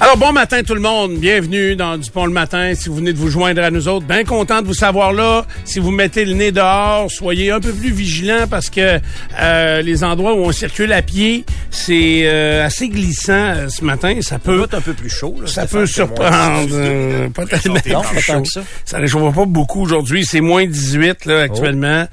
Alors, bon matin tout le monde. Bienvenue dans Dupont le matin. Si vous venez de vous joindre à nous autres, bien content de vous savoir là. Si vous mettez le nez dehors, soyez un peu plus vigilants parce que euh, les endroits où on circule à pied, c'est euh, assez glissant euh, ce matin. Ça peut, être un peu plus chaud. Là, ça peut surprendre. euh, pas tellement plus chaud. ça. Ça réchauffe pas beaucoup aujourd'hui. C'est moins 18 là actuellement.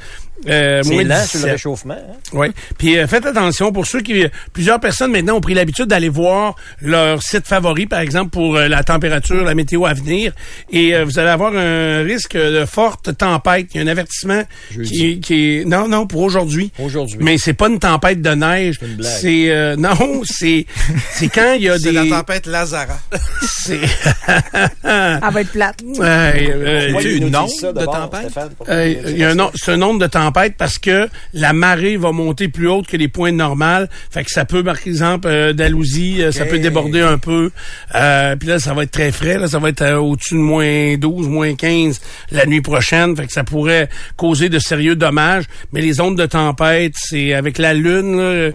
Euh, C'est moins lent 17. sur le réchauffement. hein? Oui. Puis euh, faites attention pour ceux qui plusieurs personnes maintenant ont pris l'habitude d'aller voir leur site favori par exemple pour euh, la température, la météo à venir et euh, vous allez avoir un risque de forte tempête, il y a un avertissement qui, qui est non non pour aujourd'hui. Aujourd'hui. Mais c'est pas une tempête de neige, une blague. c'est euh, non, c'est c'est quand il y a C'est des la tempête Lazara. c'est Elle va être plate. Euh, il nous nom dit ça de d'abord, tempête? Stéphane, pour qu'on Il y a un c'est un nombre de tempêtes parce que la marée va monter plus haute que les points normales. Fait que ça peut, par exemple, euh, Dalhousie, euh, ça peut déborder un peu. Euh, puis là, ça va être très frais. Là, ça va être euh, au-dessus de moins 12, moins 15 la nuit prochaine. Fait que ça pourrait causer de sérieux dommages. Mais les ondes de tempête, c'est avec la lune. Là,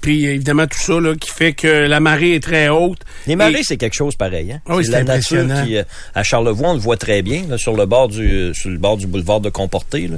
Puis évidemment tout ça là, qui fait que la marée est très haute. Les marées, Et- c'est quelque chose pareil. Hein? Oui, c'est la nature qui, à Charlevoix, on le voit très bien, là, sur le bord du, sur le bord du boulevard de Comporté. Là.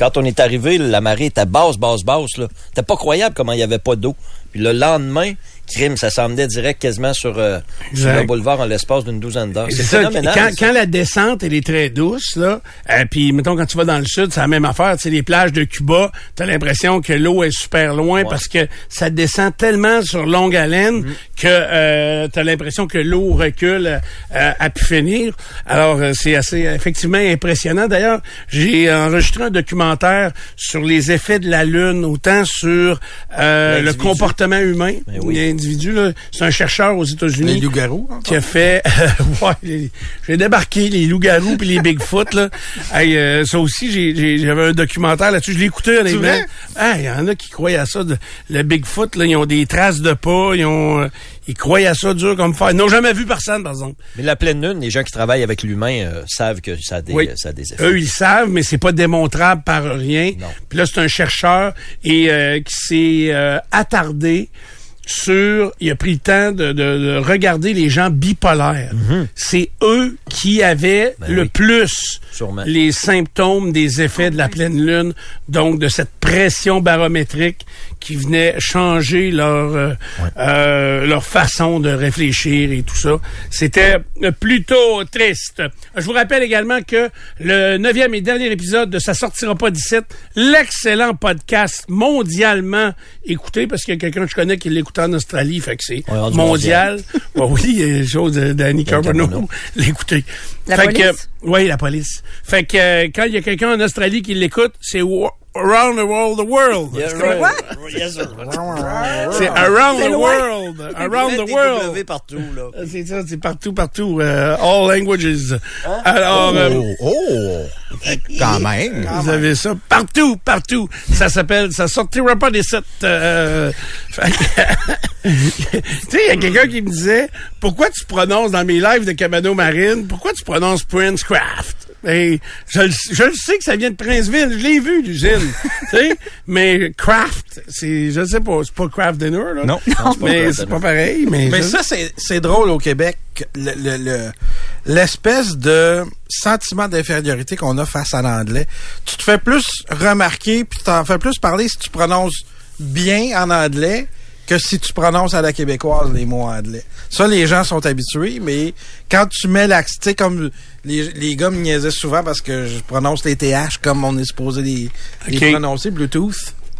Quand on est arrivé, la marée était basse, basse, basse. Là. C'était pas croyable comment il y avait pas d'eau. Puis le lendemain, crime, ça s'emmenait direct quasiment sur, euh, sur le boulevard en l'espace d'une douzaine d'heures. C'est phénoménal. quand, la descente elle est très douce là, euh, puis mettons quand tu vas dans le sud, c'est la même affaire. Tu sais, les plages de Cuba, t'as l'impression que l'eau est super loin parce que ça descend tellement sur longue haleine que euh, t'as l'impression que l'eau recule euh, à pu finir. Alors c'est assez effectivement impressionnant. D'ailleurs, j'ai enregistré un documentaire sur les effets de la lune, autant sur euh, le comportement humain, Ben oui. C'est un chercheur aux États-Unis Les loups-garous. qui a fait ouais, j'ai débarqué les loups-garous puis les Bigfoot là. Hey, euh, ça aussi j'avais un documentaire là-dessus, je l'ai écouté honnêtement. Ah, il y en a qui croient à ça de- le Bigfoot là, ils ont des traces de pas, ils ont euh, ils croient à ça dur comme fer. Ils n'ont jamais vu personne par exemple. Mais la pleine lune, les gens qui travaillent avec l'humain euh, savent que ça a des, Oui. ça a des effets. Eux, ils savent, mais c'est pas démontrable par rien. Non. Puis là, c'est un chercheur et euh, qui s'est euh, attardé sur, il a pris le temps de, de- de regarder les gens bipolaires. C'est eux qui avaient Mhm. Ben le oui. plus Sûrement. les symptômes des effets de la pleine lune, donc de cette pression barométrique qui venait changer leur euh, euh, leur façon de réfléchir et tout ça. C'était plutôt triste. Je vous rappelle également que le neuvième et dernier épisode de Ça sortira pas d'ici, l'excellent podcast mondialement écouté, parce qu'il y a quelqu'un que je connais qui l'écoute en Australie, fait que c'est Ouais, rendu mondial. Ouais, oui, il y a des choses de Danny Carbono l'écouter. La Fait police? que- oui, la police. Fait que euh, quand il y a quelqu'un en Australie qui l'écoute, c'est Around the World, the World. Yes, C'est right. comme- Yes, sir. C'est Around C'est the. World. Around the World. W partout, là. Euh, C'est ça, c'est partout, partout. euh, all languages. Alors, euh, Oh, oh. Quand même. vous avez ça partout, partout. Ça s'appelle, ça sortira pas des sept. Euh, tu sais, il y a quelqu'un qui me disait, pourquoi tu prononces dans mes lives de Cabano Marine, pourquoi tu prononces Prince Craft? Ben, je, le- je le sais que ça vient de Princeville, je l'ai vu l'usine, tu sais, mais Craft, c'est, je sais pas, c'est pas Craft Dinner là. Non. mais c'est pas pareil, mais. Mais je- ça, c'est drôle au Québec. le- le- le- L'espèce de sentiment d'infériorité qu'on a face à l'anglais. Tu te fais plus remarquer, puis t'en fais plus parler si tu prononces bien en anglais que si tu prononces à la québécoise les mots anglais. Ça, les gens sont habitués, mais quand tu mets l'accent, tu sais, comme les, les gars me niaisaient souvent parce que je prononce les TH comme on est supposé les, les Ok. prononcer, Bluetooth.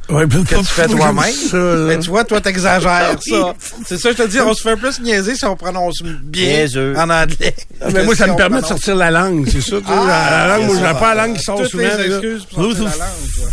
Ouais, que tu fais toi-même. Mais tu vois, toi, t'exagères ça. C'est ça, je te dis, on se fait plus niaiser si on prononce bien Niaiseux. en anglais. Ah, mais moi, ça si me permet de sortir la langue, c'est ça. Ah, la langue, moi, j'ai ça. pas la langue qui sort Toutes souvent. les là. excuses pour sortir la langue, toi.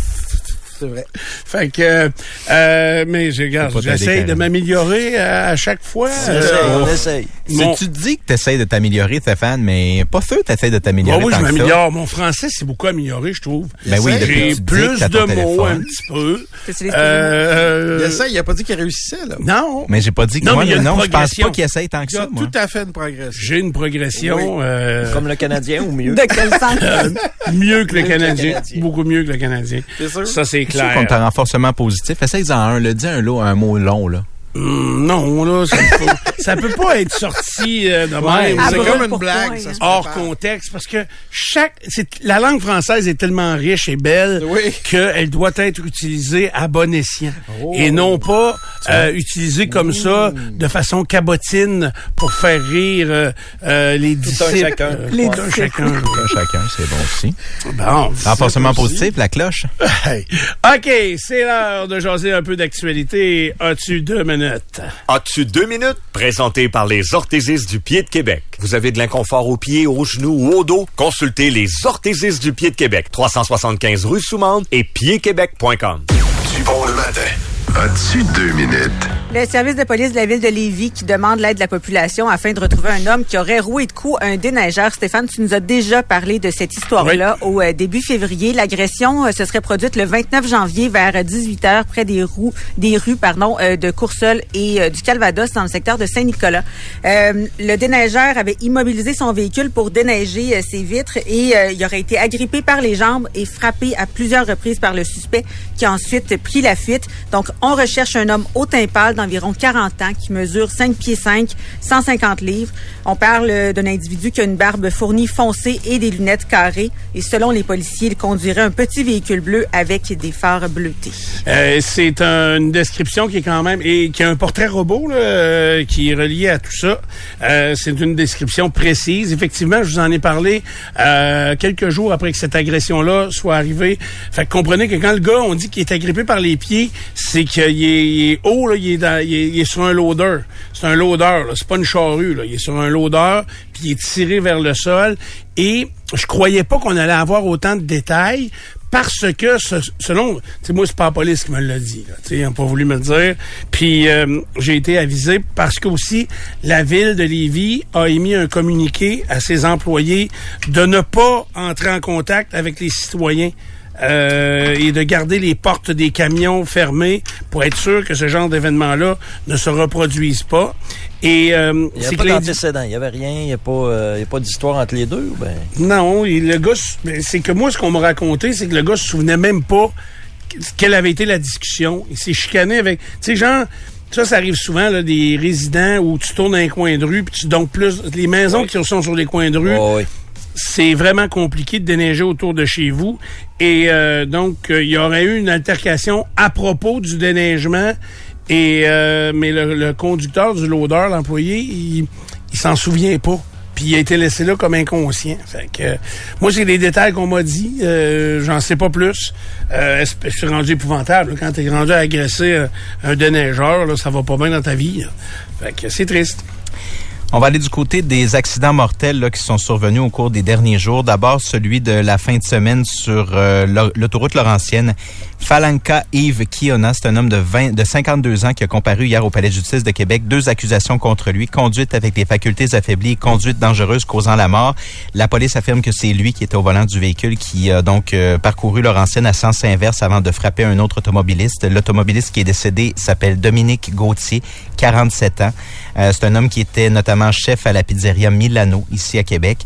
C'est vrai. Fait que, euh, mais je regarde, j'essaye de m'améliorer à, à chaque fois. On Euh, essaye, on- on essaye. mon- Tu te dis que tu essaies de t'améliorer, Stéphane, mais pas sûr que tu essaies de Bon, t'améliorer. oui, je ça. m'améliore. Mon français, c'est beaucoup amélioré, je trouve. Ben oui, J'ai plus de mots, téléphone. un petit peu. Euh, Il essaie, il a pas dit qu'il réussissait, là. non. Mais j'ai pas dit que Non, moi, mais il y a une non, je pense progression. pas qu'il essaye tant que Il a ça, moi. tout à fait une progression. J'ai une progression euh, Comme le Canadien ou mieux. De quel sens? mieux que le Canadien. Canadien. Beaucoup mieux que le Canadien. C'est sûr? Ça, c'est C'est sûr qu'on clair. t'a renforcement positif. Essaye-en un, là. Dis un, lot, un mot long, là. Hum, non, là, ça peut, ça peut pas être sorti euh, de même. Ah, C'est comme une blague, ça hein. se hors contexte parce que chaque c'est la langue française est tellement riche et belle Oui. qu'elle doit être utilisée à bon escient Oh. et non pas euh, utilisée comme ça de façon cabotine pour faire rire euh, euh, les disciples chacun. Euh, Les tout un chacun Un chacun, c'est bon aussi. bon Renforcement positif, la cloche. Hey. OK, c'est l'heure de jaser un peu d'actualité. As-tu deux minutes? As-tu deux minutes? Présenté par les orthésistes du pied de Québec. Vous avez de l'inconfort aux pieds, aux genoux ou au dos? Consultez les orthésistes du pied de Québec. 375 rue Soumande et piedquebec.com. Du bon le matin. As-tu deux minutes? Le service de police de la ville de Lévis qui demande l'aide de la population afin de retrouver un homme qui aurait roué de coups un déneigeur. Stéphane, tu nous as déjà parlé de cette histoire-là au euh, début février. L'agression euh, se serait produite le 29 janvier vers 18h près des, roues, des rues pardon, euh, de Coursol et euh, du Calvados dans le secteur de Saint-Nicolas. Le déneigeur avait immobilisé son véhicule pour déneiger ses vitres et il aurait été agrippé par les jambes et frappé à plusieurs reprises par le suspect qui a ensuite pris la fuite. Donc, on recherche un homme au teint pâle d'environ 40 ans qui mesure 5 pieds 5, 150 livres. On parle d'un individu qui a une barbe fournie foncée et des lunettes carrées. Et selon les policiers, il conduirait un petit véhicule bleu avec des phares bleutés. Euh, c'est une description qui est quand même et qui a un portrait robot là, euh, qui est relié à tout ça. Euh, c'est une description précise. Effectivement, je vous en ai parlé quelques jours après que cette agression-là soit arrivée. Fait que comprenez que quand le gars, on dit qu'il est agrippé par les pieds, c'est qu'il est, il est haut, là, il, est dans- il, est, sur un loader. C'est un loader, c'est pas une charrue. Il est sur un loader, puis il est tiré vers le sol. Et je croyais pas qu'on allait avoir autant de détails parce que selon sais moi c'est pas la police qui me l'a dit là, tu sais pas voulu me le dire puis euh, j'ai été avisé parce que aussi la ville de Lévis a émis un communiqué à ses employés de ne pas entrer en contact avec les citoyens euh, et de garder les portes des camions fermées pour être sûr que ce genre d'événement-là ne se reproduise pas. Et euh, Il n'y a pas d'antécédent. Il n'y avait rien. Il n'y a pas, euh, il y a pas d'histoire entre les deux. Ben, Non, et le gars, mais c'est que moi, ce qu'on m'a raconté, c'est que le gars se souvenait même pas que- quelle avait été la discussion. Il s'est chicané avec, tu sais, genre, ça, ça arrive souvent, là, des résidents où tu tournes dans un coin de rue, puis tu donc plus, les maisons qui sont sur les coins de rue, oh, oui. C'est vraiment compliqué de déneiger autour de chez vous. Et euh, donc, euh, il y aurait eu une altercation à propos du déneigement. Et euh, mais le, le conducteur du loader, l'employé, il, il s'en souvient pas. Puis il a été laissé là comme inconscient. Fait que euh, moi, c'est les détails qu'on m'a dit. Euh, J'en sais pas plus. Euh, je suis rendu épouvantable. là. Quand t'es rendu à agresser un déneigeur, là, ça va pas bien dans ta vie. Fait que c'est triste. On va aller du côté des accidents mortels là, qui sont survenus au cours des derniers jours. D'abord, celui de la fin de semaine sur euh, l'au- l'autoroute Laurentienne. Falanka Yves Kiona, c'est un homme de, 20, de 52 ans qui a comparu hier au Palais de justice de Québec. Deux accusations contre lui, conduite avec les facultés affaiblies, conduite dangereuse causant la mort. La police affirme que c'est lui qui était au volant du véhicule qui a donc euh, parcouru Laurentienne à sens inverse avant de frapper un autre automobiliste. L'automobiliste qui est décédé s'appelle Dominique Gauthier, 47 ans. Euh, c'est un homme qui était notamment chef à la pizzeria Milano, ici à Québec.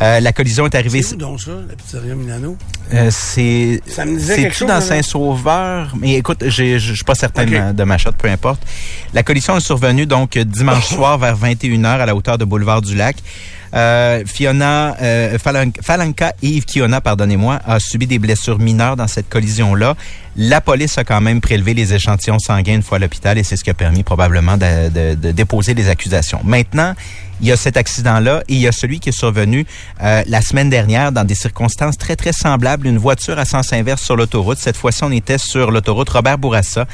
Euh, la collision est arrivée... C'est où donc ça, la pizzeria Milano? Euh, c'est Ça me disait quelque chose, dans là? Saint-Sauveur? Mais écoute je suis pas certain de, ma, de ma shot peu importe la collision est survenue donc dimanche soir vers 21h à la hauteur de boulevard du Lac euh, Fiona euh, Falan- Falanka Yves Kiona pardonnez-moi a subi des blessures mineures dans cette collision là la police a quand même prélevé les échantillons sanguins une fois à l'hôpital et c'est ce qui a permis probablement de, de- de déposer les accusations maintenant Il y a cet accident-là et il y a celui qui est survenu euh, la semaine dernière dans des circonstances très, très semblables. Une voiture à sens inverse sur l'autoroute. Cette fois-ci, on était sur l'autoroute Robert Bourassa.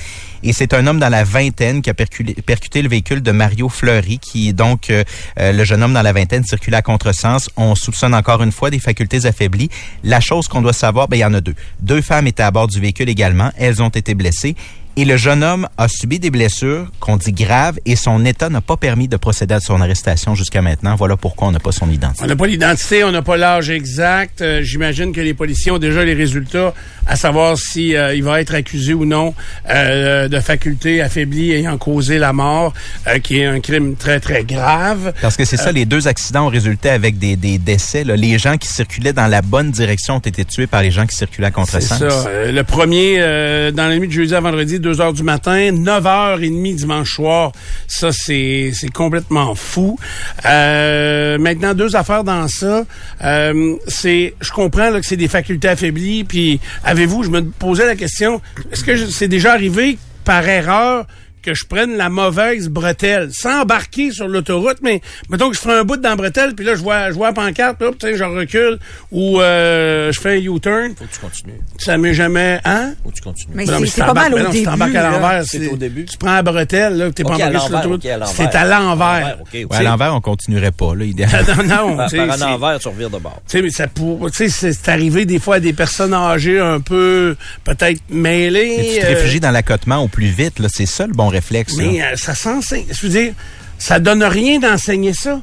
Et c'est un homme dans la vingtaine qui a percuté le véhicule de Mario Fleury, qui donc, euh, euh, le jeune homme dans la vingtaine circulait à contresens. On soupçonne encore une fois des facultés affaiblies. La chose qu'on doit savoir, ben, il y en a deux. Deux femmes étaient à bord du véhicule également. Elles ont été blessées. Et le jeune homme a subi des blessures qu'on dit graves et son état n'a pas permis de procéder à son arrestation jusqu'à maintenant. Voilà pourquoi on n'a pas son identité. On n'a pas l'identité, on n'a pas l'âge exact. Euh, J'imagine que les policiers ont déjà les résultats à savoir si euh, il va être accusé ou non euh, de facultés affaiblies ayant causé la mort, qui est un crime très très grave. Parce que c'est ça, les deux accidents ont résulté avec des, des décès. là. Les gens qui circulaient dans la bonne direction ont été tués par les gens qui circulaient à C'est contresens. ça. Euh, le premier, dans la nuit de jeudi à vendredi, 2 heures du matin, 9 heures et demie dimanche soir. Ça, c'est c'est complètement fou. Euh, maintenant, deux affaires dans ça. Euh, c'est, je comprends que c'est des facultés affaiblies. Puis, avez-vous, je me posais la question, est-ce que c'est déjà arrivé par erreur que je prenne la mauvaise bretelle, sans embarquer sur l'autoroute, mais mettons que je ferai un bout dans la bretelle, puis là, je vois, je vois la pancarte, là, tu sais, je recule, ou euh, je fais un U-turn. Faut que tu continues. Ça m'est jamais... Hein? Faut que tu continues. Mais Non, c'est mais c'est si pas mal t'embarques- au mais non, si début. t'embarques à l'envers, C'est au début. Tu prends la bretelle, là, t'es pas à embarqué sur l'envers, l'autoroute. ok, à l'envers. C'est à l'envers. ok, ok. Ouais, à l'envers, on continuerait pas, là, idéalement. non, non, Par, tu sais, par c'est- en envers, tu revires de bord. tu sais, mais ça pour, tu sais, c'est arrivé des fois à des personnes âgées un peu, peut-être mêlées. Mais tu te euh, réfugies dans l'accotement au plus vite, là. C'est ça le bon réflexe. Mais euh, ça s'enseigne. Je veux dire, ça donne rien d'enseigner ça.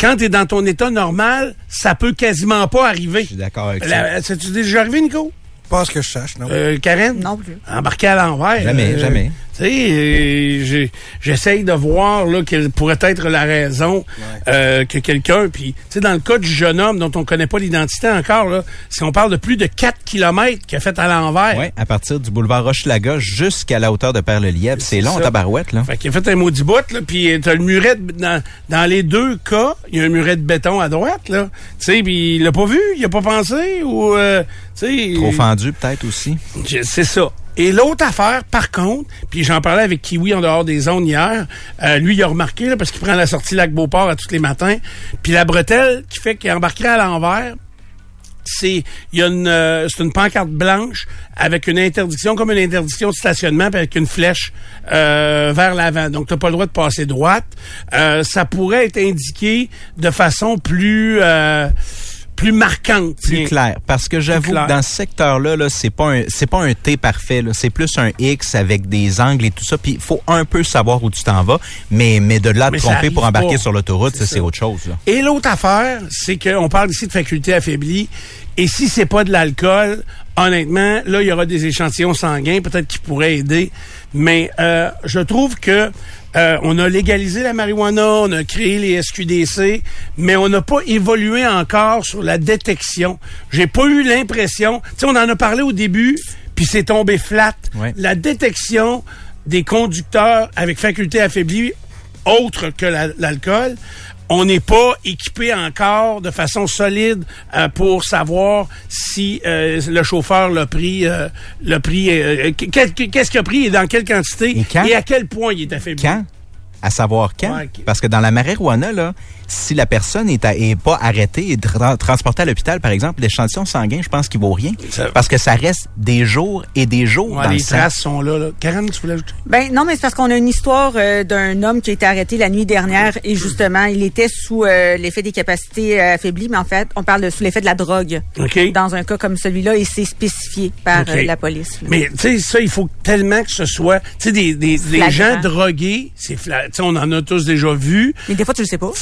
Quand tu es dans ton état normal, ça peut quasiment pas arriver. Je suis d'accord avec ça. C'est-tu déjà arrivé, Nico? Pas ce que je sache, non. Euh, Karen? Non plus. Embarqué à l'envers. Jamais, euh, jamais. Tu sais, euh, j'ai- j'essaye de voir là quelle pourrait être la raison euh, que quelqu'un, puis tu sais, dans le cas du jeune homme dont on connaît pas l'identité encore, là, si on parle de plus de 4 kilomètres qu'il a fait à l'envers. Ouais, à partir du boulevard Rochelaga jusqu'à la hauteur de Père-le-Lièvre. C'est long, ça. en tabarouette, là. Fait qu'il a fait un maudit bout, là, puis t'as le muret, de- dans, dans les deux cas, il y a un muret de béton à droite, là. Tu sais, puis il l'a pas vu, il a pas pensé, ou, euh, tu sais... Trop fendu, peut-être aussi. C'est ça. Et l'autre affaire, par contre, puis j'en parlais avec Kiwi en dehors des zones hier, euh, lui, il a remarqué, là, parce qu'il prend la sortie Lac-Beauport à tous les matins, puis la bretelle qui fait qu'il embarquerait à l'envers, c'est il y a une euh, c'est une pancarte blanche avec une interdiction comme une interdiction de stationnement puis avec une flèche euh, vers l'avant. Donc t'as pas le droit de passer droite. Euh, ça pourrait être indiqué de façon plus euh, plus marquante Plus tiens. clair. Parce que j'avoue que dans ce secteur-là, là, c'est pas un, c'est pas un T parfait. C'est plus un X avec des angles et tout ça. Puis il faut un peu savoir où tu t'en vas. Mais, mais de là ça tromper pour embarquer pas. sur l'autoroute, c'est autre chose, là. Et l'autre affaire, c'est qu'on parle ici de faculté affaiblie. Et si c'est pas de l'alcool, honnêtement, là, il y aura des échantillons sanguins, peut-être qui pourraient aider. Mais euh, je trouve que euh, on a légalisé la marijuana, on a créé les SQDC, mais on n'a pas évolué encore sur la détection. J'ai pas eu l'impression. Tu sais, on en a parlé au début, puis c'est tombé flat. Ouais. La détection des conducteurs avec faculté affaiblie, autre que la- l'alcool, on n'est pas équipé encore de façon solide euh, pour savoir si euh, le chauffeur l'a pris, euh, qu'est- qu'est-ce qu'il a pris et dans quelle quantité Et à quel point il est affaibli. Quand? À savoir quand? Ouais. Parce que dans la marijuana, là, si la personne est, à- est pas arrêtée et tra- transportée à l'hôpital, par exemple, l'échantillon sanguin, je pense qu'il vaut rien. Ça- Parce que ça reste des jours et des jours Ouais, dans le les sang. traces sont là, là. Karen, tu voulais ajouter? Ben non, mais c'est parce qu'on a une histoire euh, d'un homme qui a été arrêté la nuit dernière et justement, il était sous euh, l'effet des capacités euh, affaiblies, mais en fait, on parle de sous l'effet de la drogue. Dans un cas comme celui-là, et c'est spécifié par euh, la police. là. Mais tu sais, ça, il faut tellement que ce soit, tu sais, des, des, des Flagrant. gens drogués, c'est on en a tous déjà vu. Mais des fois, tu le sais pas. Tu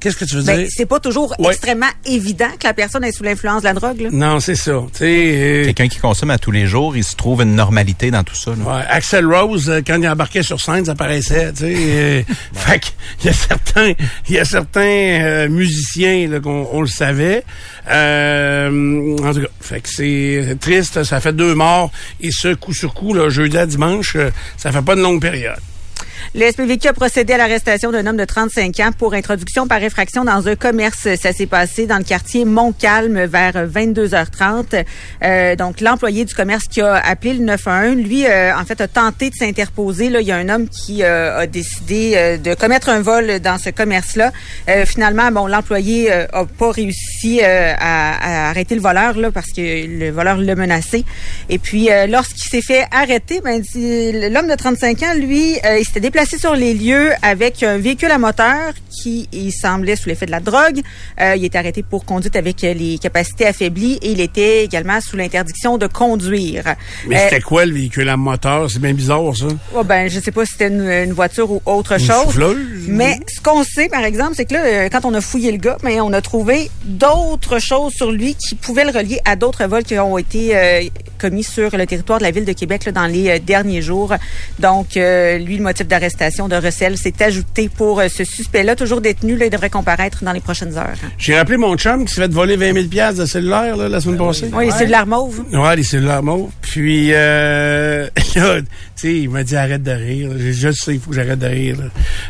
qu'est-ce que tu veux Ben, dire? c'est pas toujours Ouais. extrêmement évident que la personne est sous l'influence de la drogue. Là. Non, c'est ça. Euh, Quelqu'un qui consomme à tous les jours, il se trouve une normalité dans tout ça. là. Ouais, Axel Rose, euh, quand il embarquait sur scène, ça paraissait, tu sais. euh, fait que, il y a certains, il y a certains euh, musiciens qu'on on le savait. Euh, en tout cas, fait que c'est triste. Ça fait deux morts et ce coup sur coup, là, jeudi à dimanche, euh, ça fait pas une longue période. Le SPVQ a procédé à l'arrestation d'un homme de 35 ans pour introduction par effraction dans un commerce. Ça s'est passé dans le quartier Montcalm vers 22h30. Euh, donc, l'employé du commerce qui a appelé le 911, lui, euh, en fait, a tenté de s'interposer. Là, il y a un homme qui euh, a décidé euh, de commettre un vol dans ce commerce-là. Euh, finalement, bon, l'employé euh, a pas réussi à, à arrêter le voleur là parce que le voleur l'a menacé. Et puis, lorsqu'il s'est fait arrêter, ben, l'homme de 35 ans, lui, il s'était déplacé sur les lieux avec un véhicule à moteur qui, il semblait sous l'effet de la drogue. Euh, il était arrêté pour conduite avec euh, les capacités affaiblies et il était également sous l'interdiction de conduire. Mais Euh, c'était quoi le véhicule à moteur? C'est bien bizarre, ça. Oh, ben, je sais pas si c'était une, une voiture ou autre Une chose. souffleuse? Mais ce qu'on sait, par exemple, c'est que là, quand on a fouillé le gars, mais on a trouvé d'autres choses sur lui qui pouvaient le relier à d'autres vols qui ont été euh, commis sur le territoire de la ville de Québec là, dans les derniers jours. Donc, lui, le motif d'arrestation de recel s'est ajouté pour euh, ce suspect-là, toujours détenu. Là, il devrait comparaître dans les prochaines heures. J'ai rappelé mon chum qui s'est fait voler 20 000 piastres de cellulaire là, la semaine passée. Oui, c'est de l'arme mauve. Ouais, les cellulaires mauves. Puis, euh, là, tu sais, il m'a dit arrête de rire. Je, je sais, il faut que j'arrête de rire. là.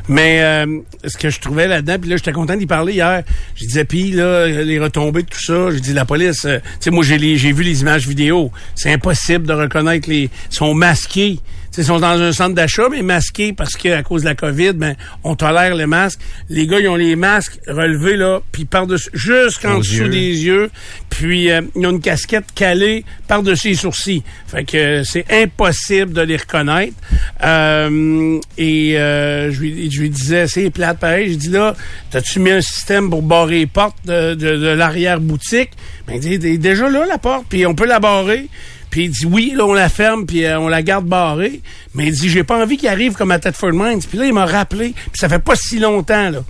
Mais euh, ce que je trouvais là-dedans, puis là, j'étais content d'y parler hier. Je disais, puis là, les retombées de tout ça, j'ai dit, la police, euh, tu sais, moi, j'ai les- j'ai vu les images vidéo. C'est impossible de reconnaître les... Ils sont masqués. Ils sont dans un centre d'achat, mais masqués parce qu'à cause de la COVID, ben, on tolère les masques. Les gars, ils ont les masques relevés, là, puis par-dessus, jusqu'en dessous yeux. des yeux. Puis, euh, ils ont une casquette calée par-dessus les sourcils. Fait que euh, c'est impossible de les reconnaître. Euh, et euh, je, lui, je lui disais, c'est plate pareil. J'ai dit, là, t'as-tu mis un système pour barrer les portes de, de, de l'arrière-boutique? Ben, il dit, déjà là, la porte, puis on peut la barrer. Puis il dit oui, là on la ferme puis euh, on la garde barrée, mais il dit j'ai pas envie qu'il arrive comme à Thetford Mines. Puis là il m'a rappelé, puis ça fait pas si longtemps là.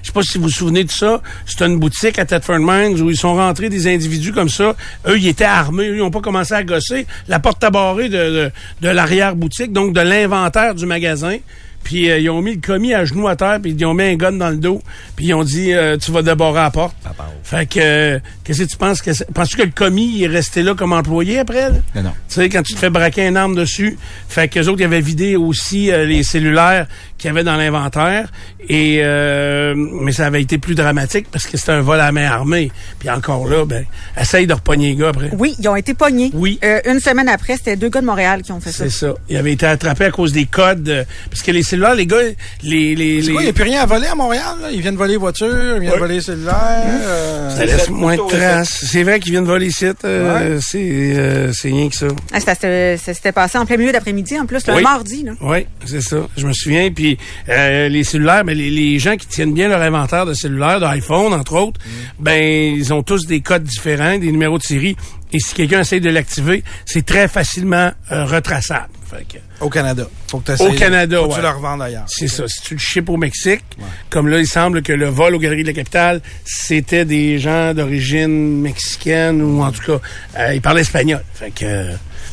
Je sais pas si vous vous souvenez de ça. C'était une boutique à Thetford Mines où ils sont rentrés des individus comme ça. Eux, ils étaient armés. Eux, ils ont pas commencé à gosser. La porte à barrer de, de, de l'arrière-boutique, donc de l'inventaire du magasin. Puis euh, ils ont mis le commis à genoux à terre, puis ils ont mis un gun dans le dos, puis ils ont dit euh, tu vas débarrer la porte. Fait que euh, qu'est-ce que tu penses que c'est- penses-tu que le commis il est resté là comme employé après là? Non, non. Tu sais, quand tu te fais braquer une arme dessus, fait qu'eux autres, ils avaient vidé aussi euh, les cellulaires qu'il y avait dans l'inventaire. Et euh, mais ça avait été plus dramatique parce que c'était un vol à main armée. Puis encore là, ben, essaye de repogner les gars après. Oui, ils ont été pognés. Oui. Euh, une semaine après, c'était deux gars de Montréal qui ont fait ça. C'est ça. Ils avaient été attrapés à cause des codes. euh, parce que les cellulaires, les gars, les... les, C'est les quoi, il n'y a plus rien à voler à Montréal, là? Ils viennent voler les voitures, ils viennent Ouais. voler les cellulaires. euh, ça laisse moins de traces. C'est vrai qu'ils viennent voler ici. Euh, C'est euh, c'est rien que ça. Ah, ça, s'était- ça s'était passé en plein milieu d'après-midi, en plus, le Oui. mardi. Là. Oui, c'est ça. Je me souviens. Puis euh, les cellulaires, ben, les, les gens qui tiennent bien leur inventaire de cellulaires, d'iPhone, entre autres, ben ils ont tous des codes différents, des numéros de série. Et si quelqu'un essaie de l'activer, c'est très facilement euh, retraçable. Fait que, Au Canada. Faut que Au Canada, faut que ouais. tu le revendes ailleurs. c'est ça. Si tu le ships au Mexique, comme là, il semble que le vol aux Galeries de la Capitale, c'était des gens d'origine mexicaine ou en tout cas, euh, ils parlaient espagnol. Fait que, euh,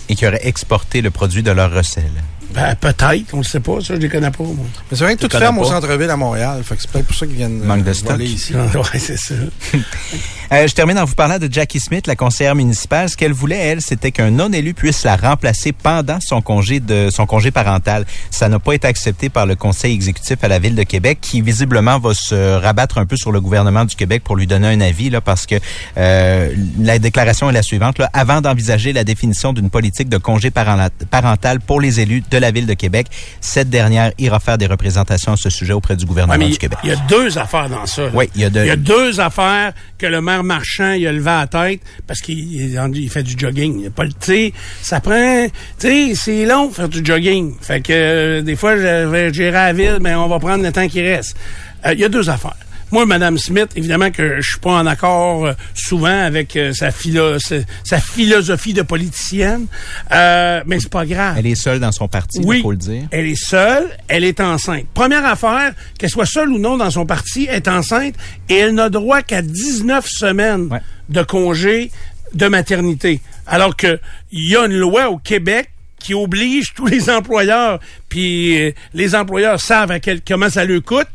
Et qui auraient exporté le produit de leur recel. Ben, peut-être, on le sait pas, ça, je les connais pas, moi. Mais c'est vrai que tout ferme au centre-ville à Montréal. Fait que c'est peut-être pour ça qu'ils viennent Manque de euh, stock. voler ici. ouais, c'est ça. Euh, je termine en vous parlant de Jackie Smith, la conseillère municipale. Ce qu'elle voulait, elle, c'était qu'un non-élu puisse la remplacer pendant son congé de son congé parental. Ça n'a pas été accepté par le conseil exécutif à la ville de Québec, qui visiblement va se rabattre un peu sur le gouvernement du Québec pour lui donner un avis, là, parce que euh, la déclaration est la suivante. Là, avant d'envisager la définition d'une politique de congé parent- parental pour les élus de la ville de Québec, cette dernière ira faire des représentations à ce sujet auprès du Ouais, gouvernement mais du Québec. il y a deux affaires dans ça. là. Oui, il y a deux- Il y a deux affaires que le maire Marchand il a levé la tête parce qu'il il- il fait du jogging. Il a pas le tu ça prend tu sais, c'est long faire du jogging. Fait que euh, des fois je vais gérer la mais on va prendre le temps qui reste. Euh, Il y a deux affaires. Moi, Madame Smith, évidemment que je suis pas en accord euh, souvent avec euh, sa, philo- sa, sa philosophie de politicienne, euh, mais c'est pas grave. Elle est seule dans son parti, il Oui, faut le dire. elle est seule, elle est enceinte. Première affaire, qu'elle soit seule ou non dans son parti, elle est enceinte et elle n'a droit qu'à 19 semaines Ouais. de congé de maternité. Alors que il y a une loi au Québec qui oblige tous les employeurs, puis euh, les employeurs savent à quel, comment ça leur coûte,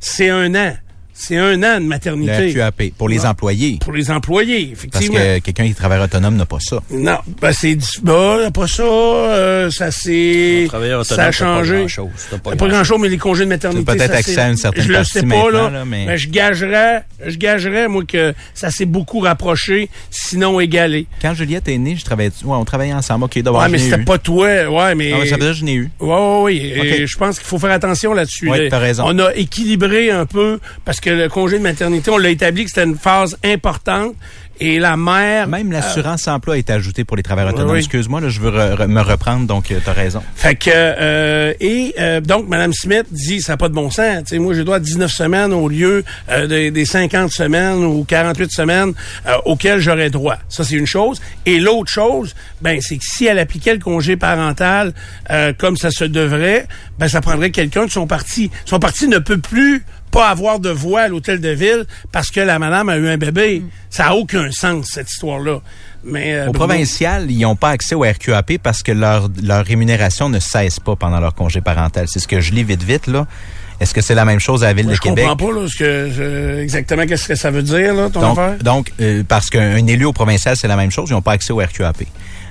c'est un an. C'est un an de maternité. Le pour les employés. Pour les employés, Parce effectivement. que quelqu'un qui travaille autonome n'a pas ça. Non, ben c'est du- bah, pas ça, euh, ça c'est ça autonome, a changé. pas Pas, grand-chose. grand chose, mais les congés de maternité, peut-être ça, accès c'est- à une certaine Je le sais pas là, là, mais- mais... je gagerais, je gagerais moi que ça s'est beaucoup rapproché, sinon égalé. Quand Juliette est née, je travaillais, ouais, on travaillait ensemble. OK, d'abord, Ouais, mais c'était pas toi, ouais, mais Ah ouais, ça veut dire que je n'ai eu. Ouais, ouais, ouais. Et Ok. je pense qu'il faut faire attention là-dessus. Oui, là. t'as raison. On a équilibré un peu parce que le congé de maternité, on l'a établi que c'était une phase importante et la mère. Même l'assurance emploi est ajoutée pour les travailleurs autonomes. oui. Excuse-moi, là, je veux re- re- me reprendre, donc tu as raison. Fait que euh, et euh, donc Madame Smith dit ça n'a pas de bon sens. Tu sais, moi j'ai droit à 19 semaines au lieu euh, des, des 50 semaines ou 48 semaines euh, auxquelles j'aurais droit. Ça c'est une chose. Et l'autre chose, ben c'est que si elle appliquait le congé parental euh, comme ça se devrait, ben ça prendrait quelqu'un de son parti. Son parti ne peut plus pas avoir de voix à l'hôtel de ville parce que la madame a eu un bébé. Ça a aucun sens cette histoire-là. Mais euh, Au provincial, ils n'ont pas accès au RQAP parce que leur, leur rémunération ne cesse pas pendant leur congé parental. C'est ce que je lis vite, vite, là. Est-ce que c'est la même chose à la Ville de je Québec? comprends pas là, ce que euh, exactement qu'est-ce que ça veut dire là ton Donc, affaire? donc euh, parce qu'un élu au provincial, c'est la même chose, ils n'ont pas accès au RQAP.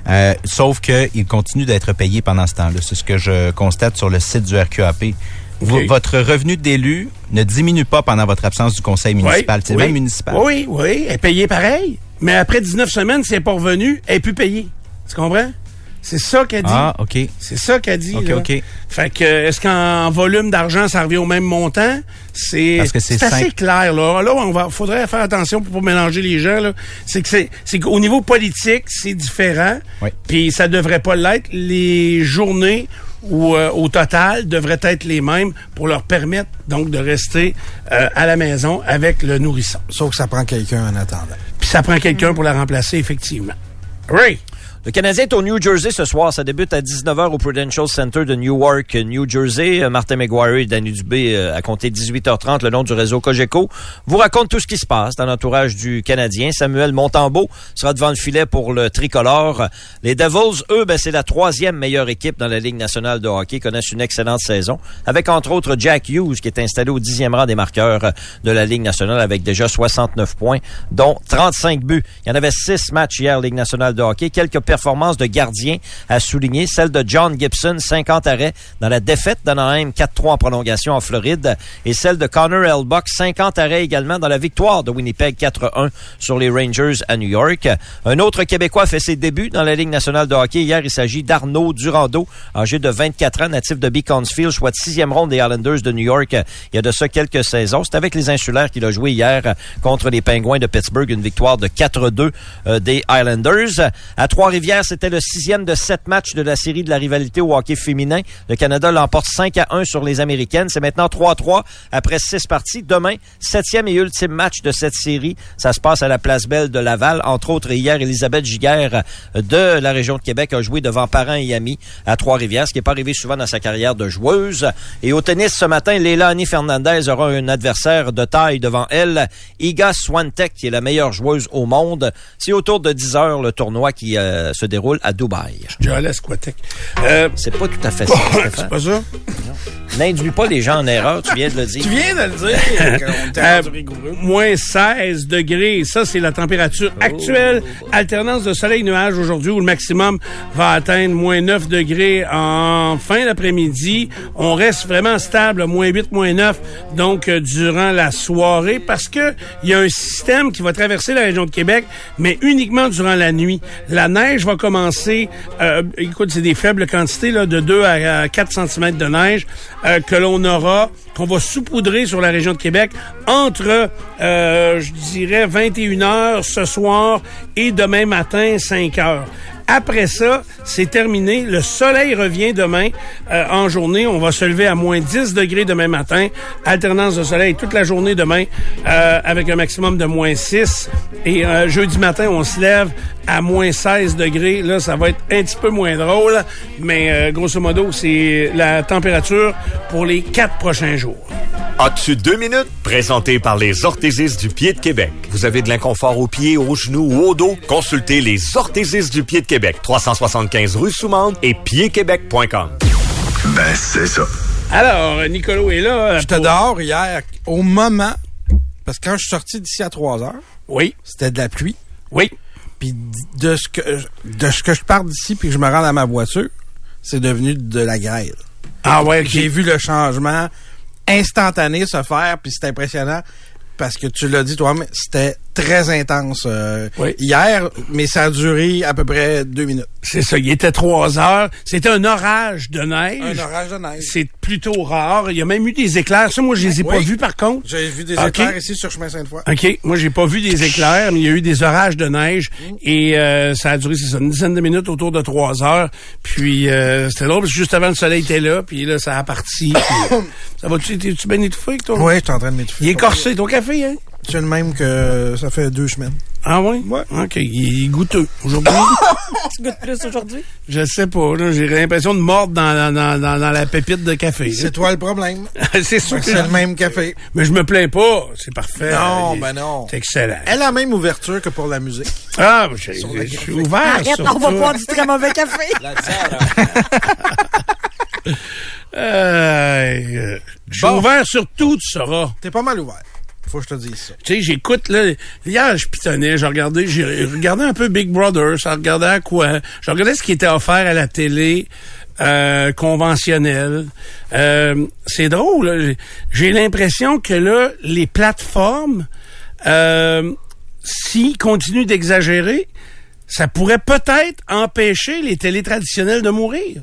Euh, sauf qu'ils continuent d'être payés pendant ce temps-là. C'est ce que je constate sur le site du RQAP. Votre revenu d'élu ne diminue pas pendant votre absence du conseil municipal. Oui, c'est oui. même municipal. Oui, oui, elle est payée pareil. Mais après 19 semaines, si elle n'est pas revenue, elle est plus payée. Tu comprends? C'est ça qu'elle dit. Ah, OK. C'est ça qu'elle dit. OK, là. OK. Fait que, est-ce qu'en volume d'argent, ça revient au même montant? C'est Parce que c'est assez clair, là. Là, on va, faudrait faire attention pour pas mélanger les gens, là. C'est que c'est, c'est qu'au niveau politique, c'est différent. Oui. Puis ça devrait pas l'être. Les journées ou euh, au total devraient être les mêmes pour leur permettre donc de rester euh, à la maison avec le nourrisson. Sauf que ça prend quelqu'un en attendant. Puis ça prend quelqu'un pour la remplacer, effectivement. Oui. Le Canadien est au New Jersey ce soir. Ça débute à 19h au Prudential Center de Newark, New Jersey. Euh, Martin McGuire et Danny Dubé, euh, à compter 18h30, le long du réseau Cogeco, vous racontent tout ce qui se passe dans l'entourage du Canadien. Samuel Montembeau sera devant le filet pour le tricolore. Les Devils, eux, ben, c'est la troisième meilleure équipe dans la Ligue nationale de hockey, connaissent une excellente saison, avec entre autres Jack Hughes, qui est installé au dixième rang des marqueurs euh, de la Ligue nationale, avec déjà 69 points, dont 35 buts. Il y en avait six matchs hier, Ligue nationale de hockey. Quelques performances de gardien à souligner. Celle de John Gibson, 50 arrêts dans la défaite d'Anaheim 4-3 en prolongation en Floride. Et celle de Connor Elbuck, 50 arrêts également dans la victoire de Winnipeg 4-1 sur les Rangers à New York. Un autre Québécois fait ses débuts dans la Ligue nationale de hockey. Hier, il s'agit d'Arnaud Durando, âgé de 24 ans, natif de Beaconsfield, choix de sixième ronde des Islanders de New York il y a de ça quelques saisons. C'est avec les Insulaires qu'il a joué hier contre les Pingouins de Pittsburgh, une victoire de 4-2 euh, des Islanders. À Trois-Rivières, c'était le sixième de sept matchs de la série de la rivalité au hockey féminin. Le Canada l'emporte 5 à 1 sur les Américaines. C'est maintenant 3-3 après six parties. Demain, septième et ultime match de cette série. Ça se passe à la Place Belle de Laval. Entre autres, hier, Elisabeth Giguère de la région de Québec a joué devant parents et amis à Trois-Rivières, ce qui n'est pas arrivé souvent dans sa carrière de joueuse. Et au tennis ce matin, Leilani Fernandez aura un adversaire de taille devant elle, Iga Swiatek, qui est la meilleure joueuse au monde. C'est autour de 10 heures le tournoi qui euh, se déroule à Dubaï. Déjà allé à. Euh, C'est pas tout à fait ça, c'est pas ça? N'induis pas les gens en erreur, tu viens de le dire. Tu viens de le dire. Euh, rigoureux. moins 16 degrés. Ça, c'est la température actuelle. Alternance de soleil-nuage aujourd'hui où le maximum va atteindre moins 9 degrés en fin d'après-midi. On reste vraiment stable, moins 8, moins 9, donc euh, durant la soirée parce que il y a un système qui va traverser la région de Québec, mais uniquement durant la nuit. La neige va commencer, euh, écoute, c'est des faibles quantités, là, de 2 à, à 4 cm de neige euh, que l'on aura, qu'on va saupoudrer sur la région de Québec entre, euh, je dirais, 21 heures ce soir et demain matin, 5 heures. Après ça, c'est terminé. Le soleil revient demain euh, en journée. On va se lever à moins 10 degrés demain matin. Alternance de soleil toute la journée demain euh, avec un maximum de moins 6. Et euh, jeudi matin, on se lève à moins 16 degrés. Là, ça va être un petit peu moins drôle. Mais euh, grosso modo, c'est la température pour les quatre prochains jours. As-tu deux minutes? Présenté par les orthésistes du pied de Québec. Vous avez de l'inconfort aux pieds, aux genoux ou au dos? Consultez les orthésistes du pied de Québec. 375 rue Soumande et piedquebec.com. Ben, c'est ça. Alors, Nicolo est là. euh, J'étais pour- dehors hier, au moment Parce que quand je suis sorti d'ici à 3 heures, Oui, c'était de la pluie. oui. Puis de ce que de ce que je pars d'ici puis que je me rends à ma voiture, c'est devenu de la grêle. Ah ouais, ok. J'ai vu le changement instantané se faire, puis c'est impressionnant parce que tu l'as dit toi, mais c'était très intense euh, Oui. hier, mais ça a duré à peu près deux minutes. C'est ça, il était trois heures. C'était un orage de neige. Un orage de neige. C'est plutôt rare. Il y a même eu des éclairs. Ça, moi, je les ai pas vus, par contre. J'ai vu des éclairs ici sur chemin Sainte-Foy. OK. Moi, j'ai pas vu des éclairs, mais il y a eu des orages de neige Mm. et euh, ça a duré, c'est ça, une dizaine de minutes autour de trois heures. Puis euh, c'était drôle parce que juste avant, le soleil était là, puis là, ça a parti. puis, ça va-tu, t'es-tu bien étouffé toi? Oui, je suis en train de m'étouffer. Il est corsé, ton café, hein? C'est le même que ça fait deux semaines. Ah oui? Ouais. OK. Il est goûteux. Aujourd'hui, Tu goûtes plus aujourd'hui? je sais pas. là, J'ai l'impression de mordre dans, la- dans, dans, dans la pépite de café. C'est toi le problème. c'est sûr que C'est le même café. Mais je me plains pas. C'est parfait. Non, Il- ben non. C'est excellent. Elle a la même ouverture que pour la musique. Ah, je, je suis ouvert Arrête, sur on va boire du très mauvais café. Euh, euh, je suis Bon. ouvert sur tout, tu sauras. T'es pas mal ouvert. Faut que je te dise ça. Tu sais, j'écoute, là, hier, je pitonnais, j'ai regardé, j'ai regardé un peu Big Brother, ça regardait à quoi? Je regardais ce qui était offert à la télé, euh, conventionnelle. Euh, c'est drôle, j'ai l'impression que là, les plateformes, euh, s'ils continuent d'exagérer, ça pourrait peut-être empêcher les télés traditionnelles de mourir.